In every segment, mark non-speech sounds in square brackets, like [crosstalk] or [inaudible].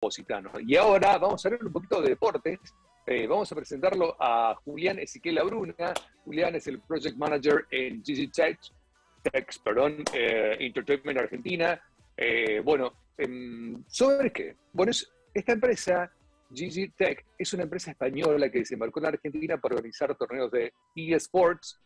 Positano. Y ahora vamos a hablar un poquito de deportes. Eh, vamos a presentarlo a Julián Ezequiel Abruna. Julián es el Project Manager en GG Tech, Tech perdón, eh, Entertainment Argentina. Eh, bueno, em, ¿sobre qué? Bueno, esta empresa, GG Tech, es una empresa española que desembarcó en Argentina para organizar torneos de eSports.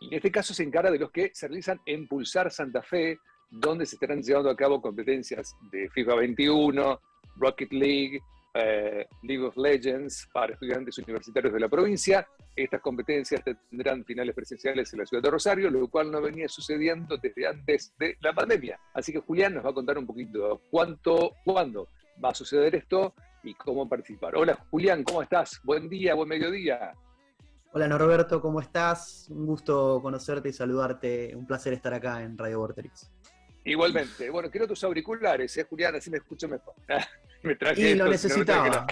Y en este caso se encarga de los que se realizan en Pulsar Santa Fe, donde se estarán llevando a cabo competencias de FIFA 21, Rocket League, eh, League of Legends para estudiantes universitarios de la provincia. Estas competencias tendrán finales presenciales en la ciudad de Rosario, lo cual no venía sucediendo desde antes de la pandemia. Así que Julián nos va a contar un poquito cuánto, cuándo va a suceder esto y cómo participar. Hola Julián, ¿cómo estás? Buen día, buen mediodía. Hola Norberto, ¿cómo estás? Un gusto conocerte y saludarte. Un placer estar acá en Radio Vorterix. Igualmente. Bueno, quiero tus auriculares, ¿eh, Julián? Así me escucho mejor. [laughs] me traje y lo necesitaba.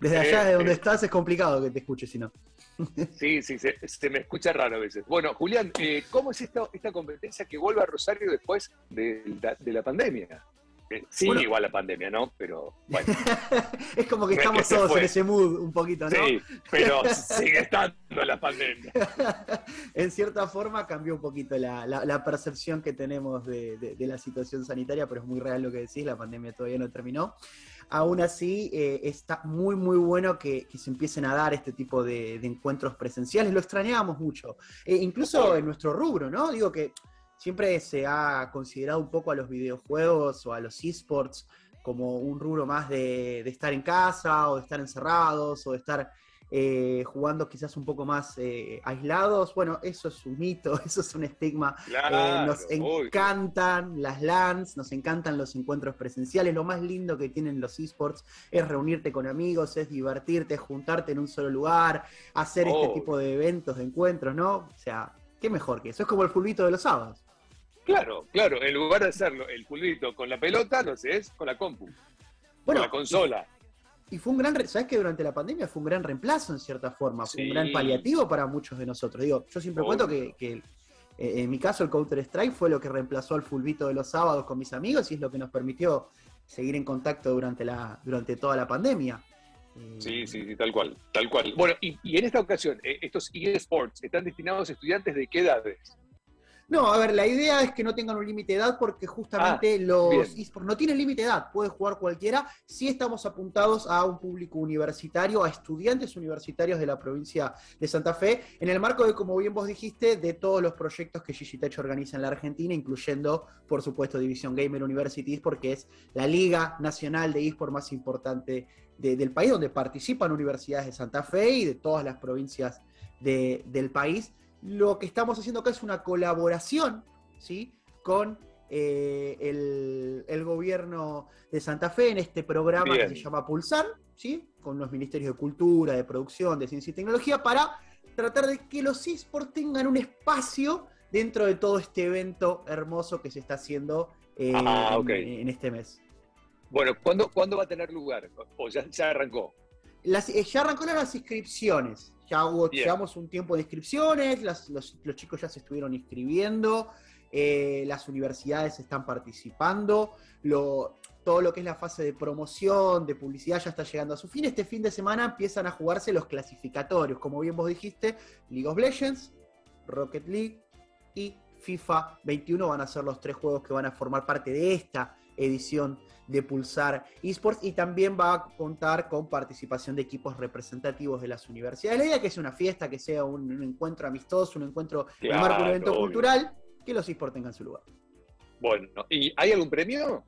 Desde allá, de donde estás, es complicado que te escuches, si no. [laughs] Sí, sí, se, me escucha raro a veces. Bueno, Julián, eh, ¿cómo es esta, esta competencia que vuelve a Rosario después de la pandemia? Sí, igual la pandemia, ¿no? Pero bueno. [laughs] es como que estamos todos en ese mood un poquito, ¿no? Sí, pero [laughs] sigue estando la pandemia. [laughs] en cierta forma cambió un poquito la, percepción que tenemos de, la situación sanitaria, pero es muy real lo que decís, la pandemia todavía no terminó. Aún así, eh, está muy, muy bueno que, se empiecen a dar este tipo de, encuentros presenciales. Lo extrañábamos mucho. Eh, incluso en nuestro rubro, ¿no? Digo que siempre se ha considerado un poco a los videojuegos o a los esports como un rubro más de, estar en casa o de estar encerrados o de estar eh, jugando quizás un poco más eh, aislados. Bueno, eso es un mito, [laughs] eso es un estigma. Eh, nos encantan las LANs, nos encantan los encuentros presenciales. Lo más lindo que tienen los esports es reunirte con amigos, es divertirte, juntarte en un solo lugar, hacer este tipo de eventos, de encuentros, ¿no? O sea, qué mejor que eso. Es como el fulbito de los sábados. Claro, claro, en lugar de hacerlo el culito con la pelota, no sé, es con la compu, bueno, con la consola. Y, fue un gran, ¿sabes que durante la pandemia fue un gran reemplazo en cierta forma? Fue un gran paliativo para muchos de nosotros. Digo, yo siempre cuento que, eh, en mi caso el Counter Strike fue lo que reemplazó al fulbito de los sábados con mis amigos y es lo que nos permitió seguir en contacto durante, la, durante toda la pandemia. Sí, sí, sí, tal cual, tal cual. Bueno, y, y en esta ocasión, eh, estos eSports están destinados a estudiantes de qué edades? No, a ver, la idea es que no tengan un límite de edad porque justamente ah, los esports no tienen límite de edad, puede jugar cualquiera. Sí estamos apuntados a un público universitario, a estudiantes universitarios de la provincia de Santa Fe, en el marco de, como bien vos dijiste, de todos los proyectos que Gigitech organiza en la Argentina, incluyendo, por supuesto, División Gamer Universities, porque es la liga nacional de esports más importante del país, donde participan universidades de Santa Fe y de todas las provincias del país. Lo que estamos haciendo acá es una colaboración ¿sí? con eh, el, gobierno de Santa Fe en este programa que se llama Pulsar, ¿sí? con los ministerios de Cultura, de Producción, de Ciencia y Tecnología, para tratar de que los esports tengan un espacio dentro de todo este evento hermoso que se está haciendo eh, ah, en, este mes. Bueno, ¿cuándo, ¿cuándo, va a tener lugar? ¿O ya, arrancó? Eh, ya arrancó las inscripciones. Ya hubo, llevamos un tiempo de inscripciones, los, chicos ya se estuvieron inscribiendo, eh, las universidades están participando, todo lo que es la fase de promoción, de publicidad ya está llegando a su fin. Este fin de semana empiezan a jugarse los clasificatorios, como bien vos dijiste, League of Legends, Rocket League y FIFA 21 van a ser los tres juegos que van a formar parte de esta edición de Pulsar Esports y también va a contar con participación de equipos representativos de las universidades. La idea es que sea una fiesta, que sea un, encuentro amistoso, un encuentro en marco de un evento cultural, que los esports tengan su lugar. Bueno, ¿y hay algún premio?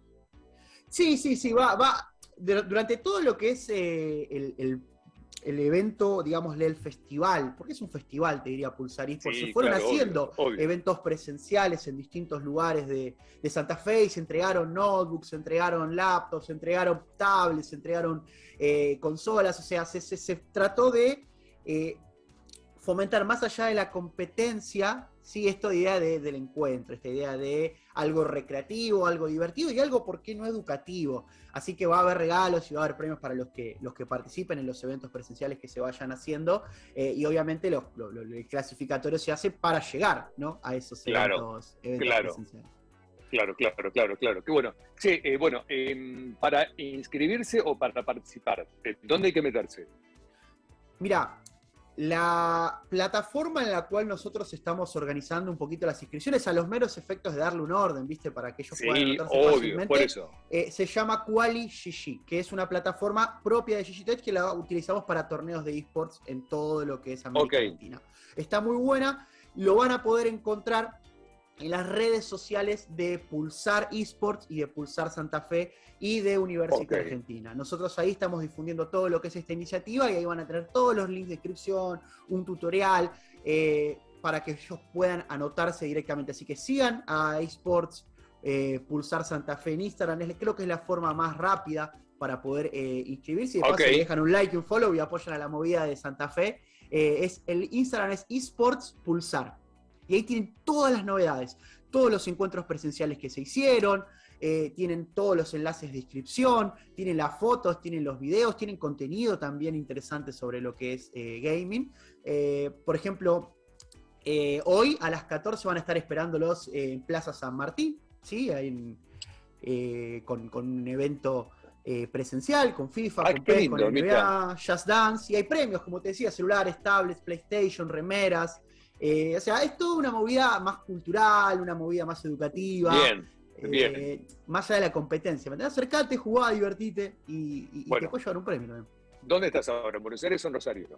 Sí, sí, sí, va, va. Durante todo lo que es eh, el el evento, digámosle, el festival, porque es un festival, te diría Pulsar por se fueron haciendo eventos presenciales en distintos lugares de, Santa Fe y se entregaron notebooks, se entregaron laptops, se entregaron tablets, se entregaron eh, consolas, o sea, se, se, trató de eh, fomentar más allá de la competencia, sí, esta idea del encuentro, esta idea de algo recreativo, algo divertido y algo, ¿por qué no educativo? Así que va a haber regalos y va a haber premios para los que, los que participen en los eventos presenciales que se vayan haciendo eh, y obviamente los, el clasificatorio se hace para llegar ¿no? a esos eventos, claro. presenciales. Claro, claro, claro, claro. Qué bueno. Sí, eh, bueno, em, para inscribirse o para participar, ¿dónde hay que meterse? Mira, la plataforma en la cual nosotros estamos organizando un poquito las inscripciones a los meros efectos de darle un orden, ¿viste? Para que ellos puedan anotarse obvio, fácilmente. Por eso. Eh, se llama Quali GG, que es una plataforma propia de GG que la utilizamos para torneos de esports en todo lo que es América Latina. Está muy buena, lo van a poder encontrar en las redes sociales de Pulsar Esports y de Pulsar Santa Fe y de Universidad Argentina. Nosotros ahí estamos difundiendo todo lo que es esta iniciativa y ahí van a tener todos los links de inscripción, un tutorial, eh, para que ellos puedan anotarse directamente. Así que sigan a Esports eh, Pulsar Santa Fe en Instagram, creo que es la forma más rápida para poder eh, inscribirse. Y de paso dejan un like y un follow y apoyan a la movida de Santa Fe. es, el Instagram es Esports Pulsar. Y ahí tienen todas las novedades, todos los encuentros presenciales que se hicieron, eh, tienen todos los enlaces de inscripción, tienen las fotos, tienen los videos, tienen contenido también interesante sobre lo que es eh, gaming. Eh, por ejemplo, hoy a las 14 van a estar esperándolos en Plaza San Martín, ¿sí? con, un evento presencial, con FIFA, ah, con PES, con NBA, Just Dance, y hay premios, como te decía, celulares, tablets, PlayStation, remeras, eh, o sea, es toda una movida más cultural, una movida más educativa. Bien, bien. Eh, más allá de la competencia. Acercate, jugá, divertite y, y te puedes llevar un premio también. ¿Dónde estás ahora? ¿En Buenos Aires o en Rosario?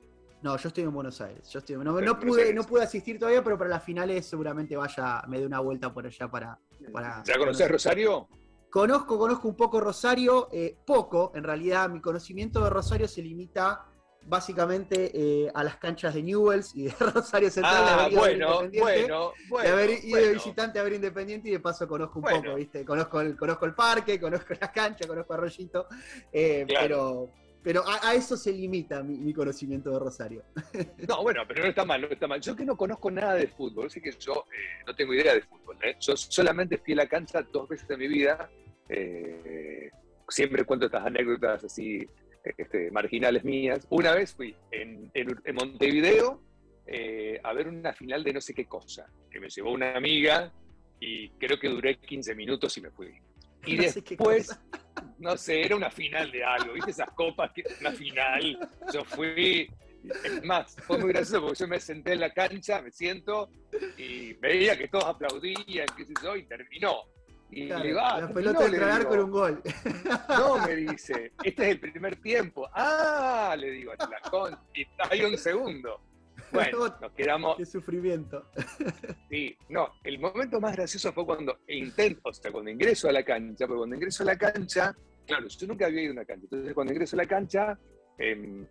No, yo estoy en Buenos Aires. Yo estoy, no, pude, no pude asistir todavía, pero para las finales seguramente vaya, me dé una vuelta por allá para. para ¿Ya conoces Rosario? Conozco, conozco un poco Rosario, eh, poco, en realidad mi conocimiento de Rosario se limita básicamente eh, a las canchas de Newells y de [laughs] Rosario Central. Ah, bueno, bueno, bueno, de haber ido de visitante a ver Independiente y de paso conozco un poco, ¿viste? Conozco el, conozco el parque, conozco las canchas, conozco Arroyito, eh, pero, pero a, eso se limita mi, conocimiento de Rosario. [laughs] No, bueno, pero no está mal, no está mal. Yo que no conozco nada de fútbol, así que yo eh, no tengo idea de fútbol. Yo solamente fui a la cancha dos veces en mi vida. siempre cuento estas anécdotas así este, marginales mías. Una vez fui en, Montevideo eh, a ver una final de no sé qué cosa, que me llevó una amiga y creo que duré 15 minutos y me fui. Y después, no sé, era una final de algo, ¿viste esas copas? Que, una final. Yo fui, es más, fue muy gracioso porque yo me senté en la cancha, me siento y veía que todos aplaudían, qué sé yo, y terminó. Y le va, la pelota de tragar con un gol. [laughs] No, me dice, este es el primer tiempo. Ah, le digo, la con, y hay un segundo. Bueno, [laughs] nos quedamos. Qué sufrimiento. [laughs] Sí, no, el momento más gracioso fue cuando intento, o sea, cuando ingreso a la cancha, porque cuando ingreso a la cancha, claro, yo nunca había ido a una cancha, entonces cuando ingreso a la cancha, em,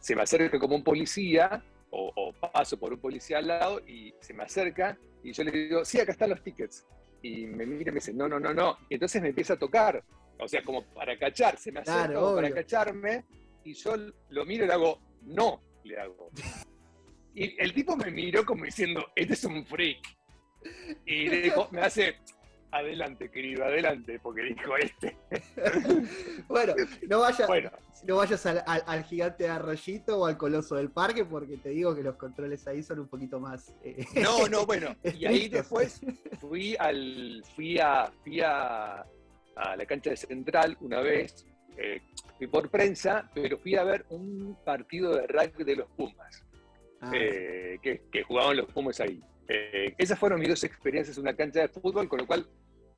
se me acerca como un policía, o, o, paso por un policía al lado, y se me acerca, y yo le digo, sí, acá están los tickets y me mira y me dice, no, no, no, no. Y entonces me empieza a tocar, o sea, como para cacharse, me acerca para cacharme, y yo lo miro y le hago, no, le hago. [laughs] Y el tipo me miró como diciendo, este es un freak. Y le dijo, me hace, adelante, querido, adelante, porque dijo este. [laughs] bueno, no vayas, no vayas al, gigante de Arroyito o al coloso del parque, porque te digo que los controles ahí son un poquito más. Eh, no, no, [laughs] bueno. y ahí después fui al. fui a. fui a, la cancha de Central una vez. Eh, fui por prensa, pero fui a ver un partido de rugby de los Pumas. Ah. Eh, que, que, jugaban los Pumas ahí. esas fueron mis dos experiencias en una cancha de fútbol, con lo cual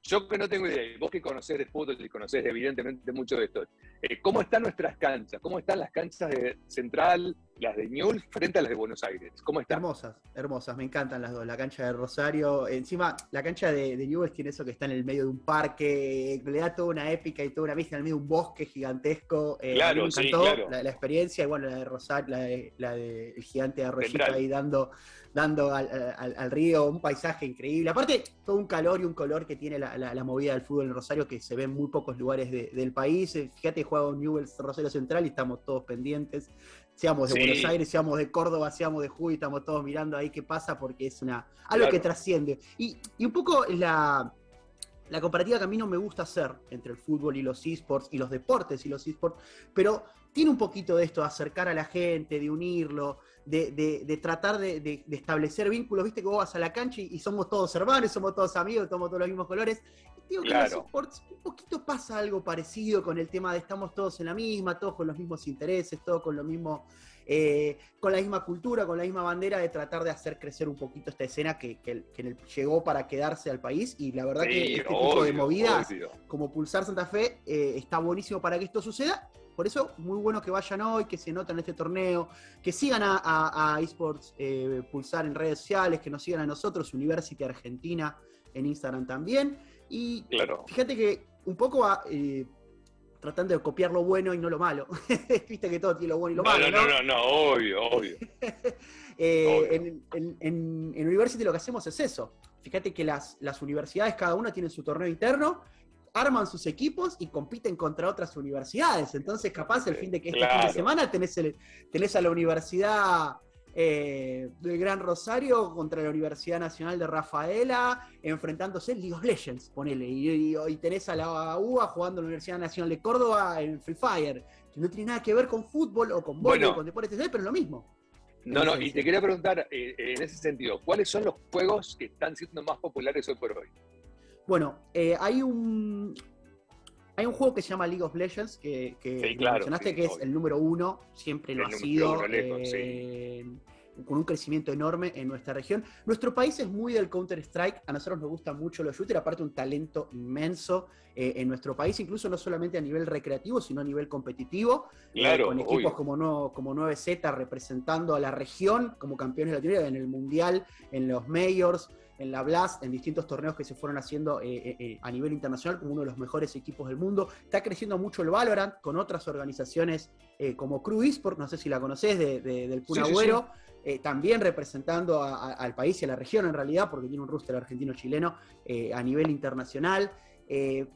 yo que no tengo idea, vos que conocés de fútbol y conocés evidentemente mucho de esto, eh, ¿cómo están nuestras canchas? ¿Cómo están las canchas de Central, las de Newell, frente a las de Buenos Aires? ¿Cómo están? Hermosas, hermosas, me encantan las dos. La cancha de Rosario, encima la cancha de, de Newell tiene eso que está en el medio de un parque, le da toda una épica y toda una vista en el medio de un bosque gigantesco. Eh, claro, me encantó sí, La, experiencia, y bueno, la de Rosario, la de, la de el gigante de Arroyito ahí dando dando al, río, un paisaje increíble. Aparte, todo un calor y un color que tiene la, movida del fútbol en Rosario que se ve en muy pocos lugares del país. Eh, fíjate, juega Newell's Rosario Central y estamos todos pendientes. Seamos de Buenos Aires, seamos de Córdoba, seamos de Jujuy, estamos todos mirando ahí qué pasa porque es una algo que trasciende. Y, un poco la, la comparativa que a mí no me gusta hacer entre el fútbol y los esports y los deportes y los esports, pero tiene un poquito de esto de acercar a la gente, de unirlo, de, tratar de, establecer vínculos. Viste que vos vas a la cancha y, somos todos hermanos, somos todos amigos, somos todos los mismos colores. Y digo que en los esports un poquito pasa algo parecido con el tema de estamos todos en la misma, todos con los mismos intereses, todos con lo mismo eh, con la misma cultura, con la misma bandera de tratar de hacer crecer un poquito esta escena que, llegó para quedarse al país. Y la verdad que este tipo de movidas, como Pulsar Santa Fe, eh, está buenísimo para que esto suceda. Por eso, muy bueno que vayan hoy, que se noten en este torneo, que sigan a, eSports eh, Pulsar en redes sociales, que nos sigan a nosotros, University Argentina en Instagram también. Y fíjate que un poco a, tratando de copiar lo bueno y no lo malo. [laughs] Viste que todo tiene lo bueno y lo malo. No, no, no, no, obvio, obvio. [laughs] Eh, en, University lo que hacemos es eso. Fíjate que las, las universidades, cada una tiene su torneo interno, arman sus equipos y compiten contra otras universidades. Entonces, capaz el fin de que este fin de semana tenés, el, tenés a la universidad eh, del Gran Rosario contra la Universidad Nacional de Rafaela, enfrentándose en League of Legends, ponele. Y, y, tenés a la UA jugando en la Universidad Nacional de Córdoba en Free Fire, que no tiene nada que ver con fútbol o con bueno, o con deportes, pero es lo mismo. No, no, y te quería preguntar eh, en ese sentido, ¿cuáles son los juegos que están siendo más populares hoy por hoy? Bueno, eh, hay un, hay un juego que se llama League of Legends, que, mencionaste que es el número uno, siempre lo ha sido, eh, con un crecimiento enorme en nuestra región. Nuestro país es muy del Counter-Strike, a nosotros nos gustan mucho los shooters, aparte un talento inmenso eh, en nuestro país, incluso no solamente a nivel recreativo, sino a nivel competitivo, eh, con equipos como, no, como 9Z representando a la región como campeones de Latinoamérica en el Mundial, en los Majors, en la Blast, en distintos torneos que se fueron haciendo eh, eh, eh, a nivel internacional como uno de los mejores equipos del mundo. Está creciendo mucho el Valorant con otras organizaciones como Crew Esport, no sé si la conoces, del Punagüero. también representando al país y a la región en realidad, porque tiene un roster argentino-chileno a nivel internacional.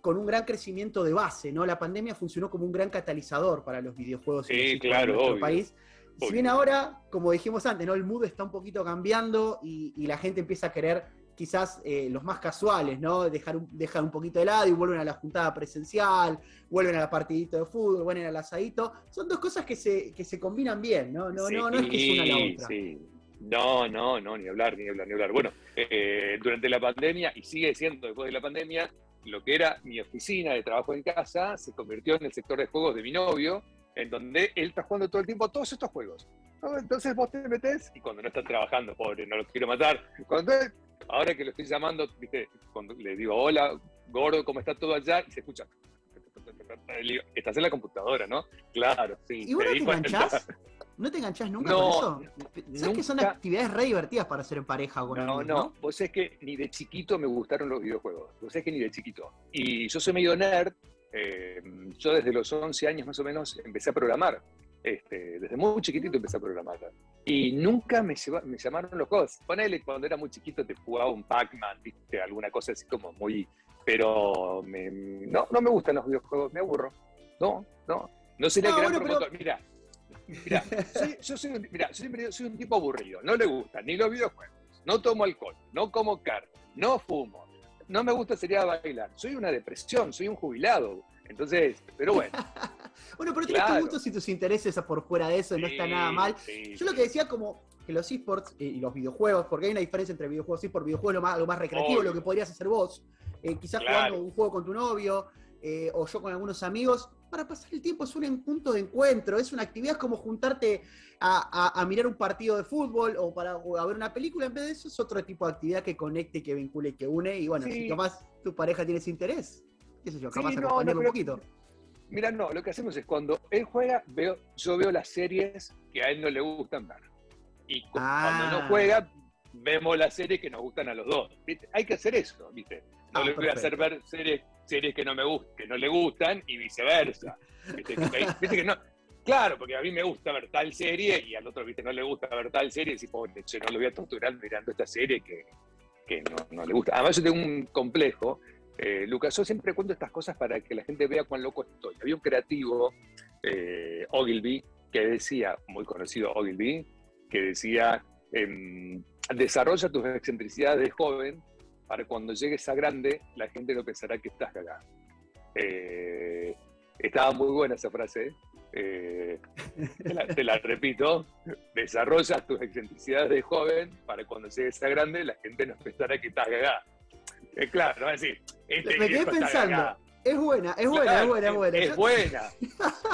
con un gran crecimiento de base, ¿no? La pandemia funcionó como un gran catalizador para los videojuegos en nuestro país. Si bien ahora, como dijimos antes, ¿no? el mood está un poquito cambiando y, la gente empieza a querer quizás eh, los más casuales, ¿no? Dejar un, dejar un poquito de lado y vuelven a la juntada presencial, vuelven a la partidito de fútbol, vuelven al asadito. Son dos cosas que se, que se combinan bien, ¿no? No, no, no es que es una la otra. Sí. No, no, no, ni hablar, ni hablar, ni hablar. Bueno, eh, durante la pandemia, y sigue siendo después de la pandemia, lo que era mi oficina de trabajo en casa se convirtió en el sector de juegos de mi novio, en donde él está jugando todo el tiempo todos estos juegos. Entonces vos te metes y cuando no está trabajando, pobre, no lo quiero matar. Cuando ahora que lo estoy llamando, ¿viste? cuando le digo, hola, gordo, ¿cómo está todo allá? Y se escucha. Estás en la computadora, ¿no? Claro, sí. ¿Y vos no te enganchás? [laughs] ¿No te enganchás nunca con eso? ¿Sabes que son actividades re divertidas para hacer en pareja con No, no, vos es que ni de chiquito me gustaron los videojuegos. Vos es que ni de chiquito. Y yo soy medio nerd, eh, yo desde los 11 años más o menos empecé a programar. Este, desde muy chiquitito empecé a programar. Y nunca me, me llamaron los juegos. Ponele, cuando era muy chiquito te jugaba un Pac-Man, viste, alguna cosa así como muy... Pero no, no me gustan los videojuegos, me aburro. No, no. No sería no, gran promotor. Mira, mira, yo soy un, mira, soy un tipo aburrido. No le gustan ni los videojuegos. No tomo alcohol, no como carne, no fumo, no me gusta sería bailar. Soy una depresión, soy un jubilado. Entonces, pero bueno. [laughs] bueno, pero tienes tus gustos y tus intereses por fuera de eso, no está nada mal. Yo lo que decía como que los esports eh, y los videojuegos, porque hay una diferencia entre videojuegos y por videojuegos lo más, lo más recreativo, lo que podrías hacer vos. Eh, quizás jugando un juego con tu novio, eh, o yo con algunos amigos, para pasar el tiempo es un punto de encuentro, es una actividad como juntarte a, mirar un partido de fútbol o para ver una película, en vez de eso es otro tipo de actividad que conecte, que vincule, que une, y bueno, si capaz tu pareja tiene ese interés, qué sé yo, capaz sí, no, un poquito. Mira, no, lo que hacemos es cuando él juega, veo, yo veo las series que a él no le gustan ver. Y cuando no ah. juega, vemos las series que nos gustan a los dos. Hay que hacer eso, ¿viste? No ah, le voy a hacer ver series series que no me gustan, que no le gustan y viceversa. [laughs] ¿Viste? que no? Claro, porque a mí me gusta ver tal serie y al otro ¿viste? no le gusta ver tal serie y si pobre, no lo voy a torturar mirando esta serie que, que no, no, le gusta. Además yo tengo un complejo, eh, Lucas, yo siempre cuento estas cosas para que la gente vea cuán loco estoy. Había un creativo, eh, Ogilvy, que decía, muy conocido Ogilvy, que decía, em, desarrolla tus excentricidades de joven para cuando llegues a grande, la gente no pensará que estás acá. Eh, estaba muy buena esa frase. Te, la, repito. Desarrollas tus excentricidades de joven para cuando llegues a grande, la gente no pensará que estás acá. Es claro, va a decir. Este Me quedé pensando. Es buena, es buena, es buena, es buena. Es buena.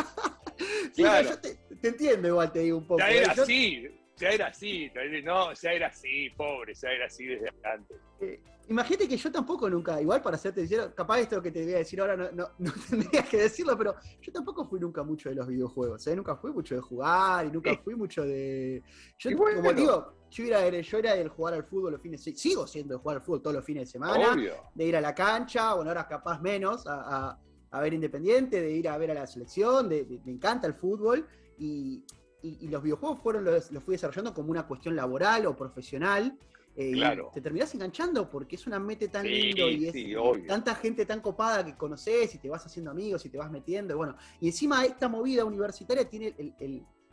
[laughs] claro. yo te, entiendo igual, te digo un poco. Ya era así, ya era así. No, ya era así, pobre, ya era así desde antes. Eh, Imagínate que yo tampoco nunca, igual para serte sincero, capaz esto que te voy a decir ahora no, no, [laughs] no tendrías que decirlo, pero yo tampoco fui nunca mucho de los videojuegos, ¿eh? nunca fui mucho de jugar y nunca fui mucho de... Yo, como digo, yo era, yo era del jugar al fútbol los fines, sigo siendo de jugar al fútbol todos los fines de semana, de ir a la cancha, bueno, ahora capaz menos, a, ver Independiente, de ir a ver a la selección, de, me encanta el fútbol y, y, los videojuegos fueron los, los fui desarrollando como una cuestión laboral o profesional. Eh, te terminás enganchando porque es una mete tan lindo y es tanta gente tan copada que conoces y te vas haciendo amigos y te vas metiendo. Y bueno, y encima esta movida universitaria tiene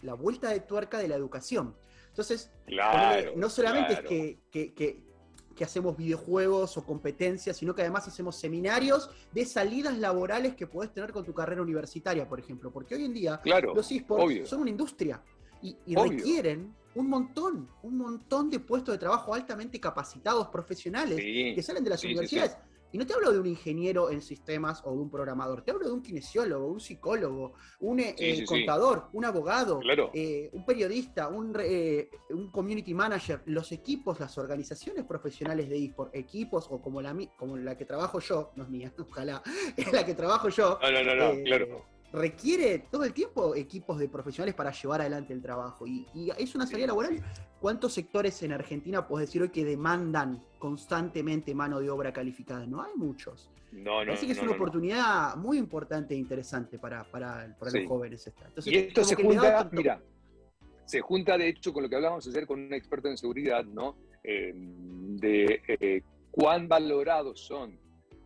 la vuelta de tuerca de la educación. Entonces, no solamente es que, hacemos videojuegos o competencias, sino que además hacemos seminarios de salidas laborales que puedes tener con tu carrera universitaria, por ejemplo. Porque hoy en día los esports son una industria y, requieren un montón, un montón de puestos de trabajo altamente capacitados, profesionales, que salen de las universidades. Y no te hablo de un ingeniero en sistemas o de un programador, te hablo de un kinesiólogo, un psicólogo, un eh, eh, contador, un abogado, eh, un periodista, un, un, community manager, los equipos, las organizaciones profesionales de eSport, equipos o como la, como la que trabajo yo, no es mía, [laughs] ojalá, es la que trabajo yo. No, no, no, claro requiere todo el tiempo equipos de profesionales para llevar adelante el trabajo. Y, es una salida laboral. ¿Cuántos sectores en Argentina puedes decir hoy que demandan constantemente mano de obra calificada? No hay muchos. No, no. Así que es una oportunidad muy importante e interesante para, para, los jóvenes. Entonces, y esto se junta, mira, se junta de hecho con lo que hablábamos ayer con un experto en seguridad, ¿no? Eh, de eh, cuán valorados son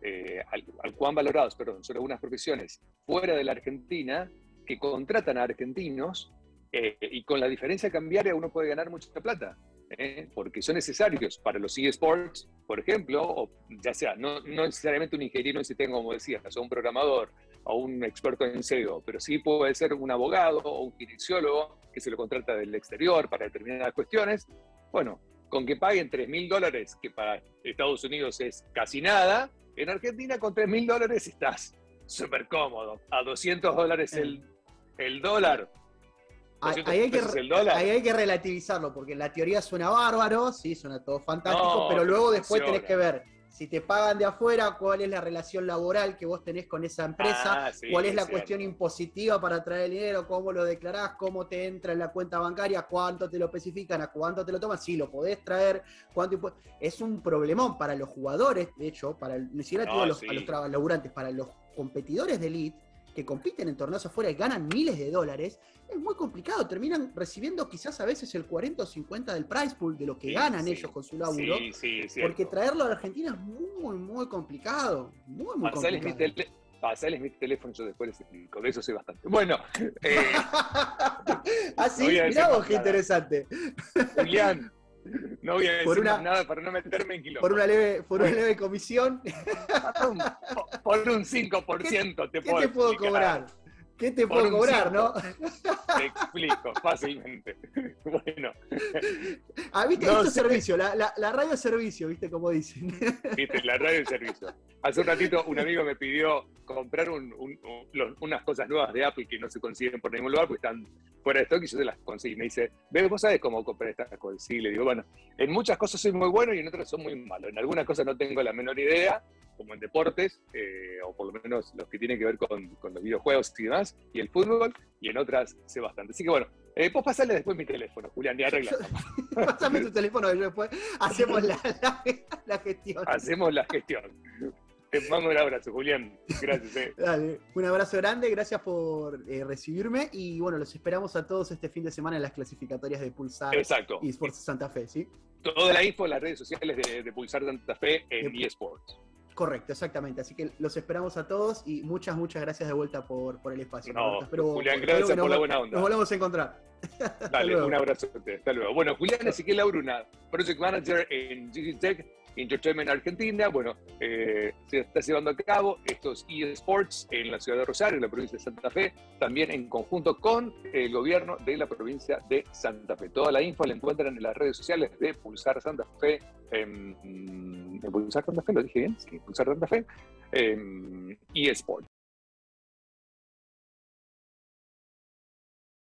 eh, al, cuán valorados, perdón, son algunas profesiones fuera de la Argentina que contratan a argentinos eh, y con la diferencia cambiaria uno puede ganar mucha plata, ¿eh? porque son necesarios para los eSports, por ejemplo, o ya sea, no, no necesariamente un ingeniero en sistema, como decías, o un programador o un experto en SEO, pero sí puede ser un abogado o un kinesiólogo que se lo contrata del exterior para determinadas cuestiones. Bueno, con que paguen 3 mil dólares, que para Estados Unidos es casi nada, en Argentina con 3 mil dólares estás súper cómodo. A 200 dólares el, el dólar. Ahí hay, que, ahí hay, que, relativizarlo, porque la teoría suena bárbaro, sí, suena todo fantástico, pero luego después tenés que ver si te pagan de afuera, cuál es la relación laboral que vos tenés con esa empresa, ah, cuál es la cuestión impositiva para traer el dinero, cómo lo declarás, cómo te entra en la cuenta bancaria, cuánto te lo especifican, a cuánto te lo toman, si lo podés traer, cuánto Es un problemón para los jugadores, de hecho, para ni siquiera a los, a laburantes, para los competidores de Elite, que compiten en torneos afuera y ganan miles de dólares, es muy complicado. Terminan recibiendo quizás a veces el 40 o 50 del price pool de lo que ganan ellos con su laburo. porque traerlo a la Argentina es muy, muy complicado. Muy, muy complicado. Mi pasales mi teléfono, yo después les explico. De eso sé bastante. Bueno. [laughs] Eh, Así, ah, mirá vos qué interesante. Julián, no voy a decir nada para no meterme en kilómetros. Por una leve, por una leve comisión. Por un 5% te, ¿Qué te puedo cobrar? ¿Qué te puedo cobrar, no? Te explico fácilmente. [laughs] Bueno. Ah, viste, esto es servicio, la, la, radio es servicio, viste como dicen. Viste, la radio es servicio. Hace un ratito un amigo me pidió comprar unas cosas nuevas de Apple que no se consiguen por ningún lugar, porque están fuera de stock y yo se las conseguí. Me dice, ¿ves, vos sabés cómo comprar estas cosas? Sí, le digo, bueno, en muchas cosas soy muy bueno y en otras soy muy malo. En algunas cosas no tengo la menor idea, como en deportes, eh, o por lo menos los que tienen que ver con, con, los videojuegos y demás, y el fútbol, y en otras sé bastante. Así que bueno, eh, vos pasarle después mi teléfono, Julián, y arregla. [laughs] Pásame tu teléfono y después hacemos la, la, gestión. Hacemos la gestión. Te mando un abrazo, Julián. Gracias. Eh. Dale, un abrazo grande, gracias por eh, recibirme y bueno, los esperamos a todos este fin de semana en las clasificatorias de Pulsar Exacto. y Sports Santa Fe, ¿sí? Toda la info en las redes sociales de, de Pulsar Santa Fe en eSports. Correcto, exactamente. Así que los esperamos a todos y muchas, muchas gracias de vuelta por, por el espacio. No, Julián, gracias por la buena onda. Nos volvemos a encontrar. [laughs] Dale, un abrazo. Hasta luego. Bueno, Julián Ezequiel Lauruna, Project Manager en GG Tech, Entertainment Argentina, bueno, eh, se está llevando a cabo estos eSports en la ciudad de Rosario, en la provincia de Santa Fe, también en conjunto con el gobierno de la provincia de Santa Fe. Toda la info la encuentran en las redes sociales de Pulsar Santa Fe, en, Pulsar Santa Fe, lo dije bien, sí, Pulsar Santa Fe, eSports.